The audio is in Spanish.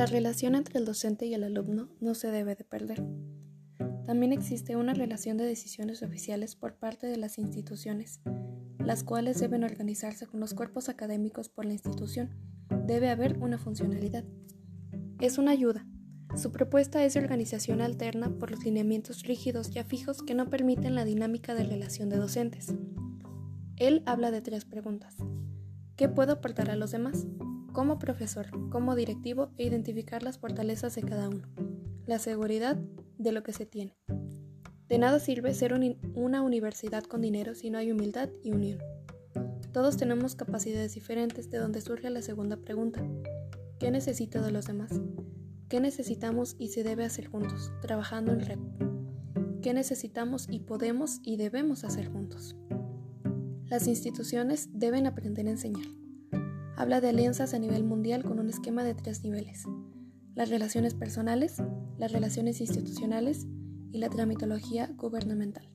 La relación entre el docente y el alumno no se debe de perder. También existe una relación de decisiones oficiales por parte de las instituciones, las cuales deben organizarse con los cuerpos académicos por la institución. Debe haber una funcionalidad. Es una ayuda. Su propuesta es de organización alterna por los lineamientos rígidos ya fijos que no permiten la dinámica de relación de docentes. Él habla de tres preguntas. ¿Qué puedo aportar a los demás? Como profesor, como directivo e identificar las fortalezas de cada uno, la seguridad de lo que se tiene. De nada sirve ser una universidad con dinero si no hay humildad y unión. Todos tenemos capacidades diferentes de donde surge la segunda pregunta. ¿Qué necesito de los demás? ¿Qué necesitamos y se debe hacer juntos, trabajando en red? ¿Qué necesitamos y podemos y debemos hacer juntos? Las instituciones deben aprender a enseñar. Habla de alianzas a nivel mundial con un esquema de tres niveles. Las relaciones personales, las relaciones institucionales y la tramitología gubernamental.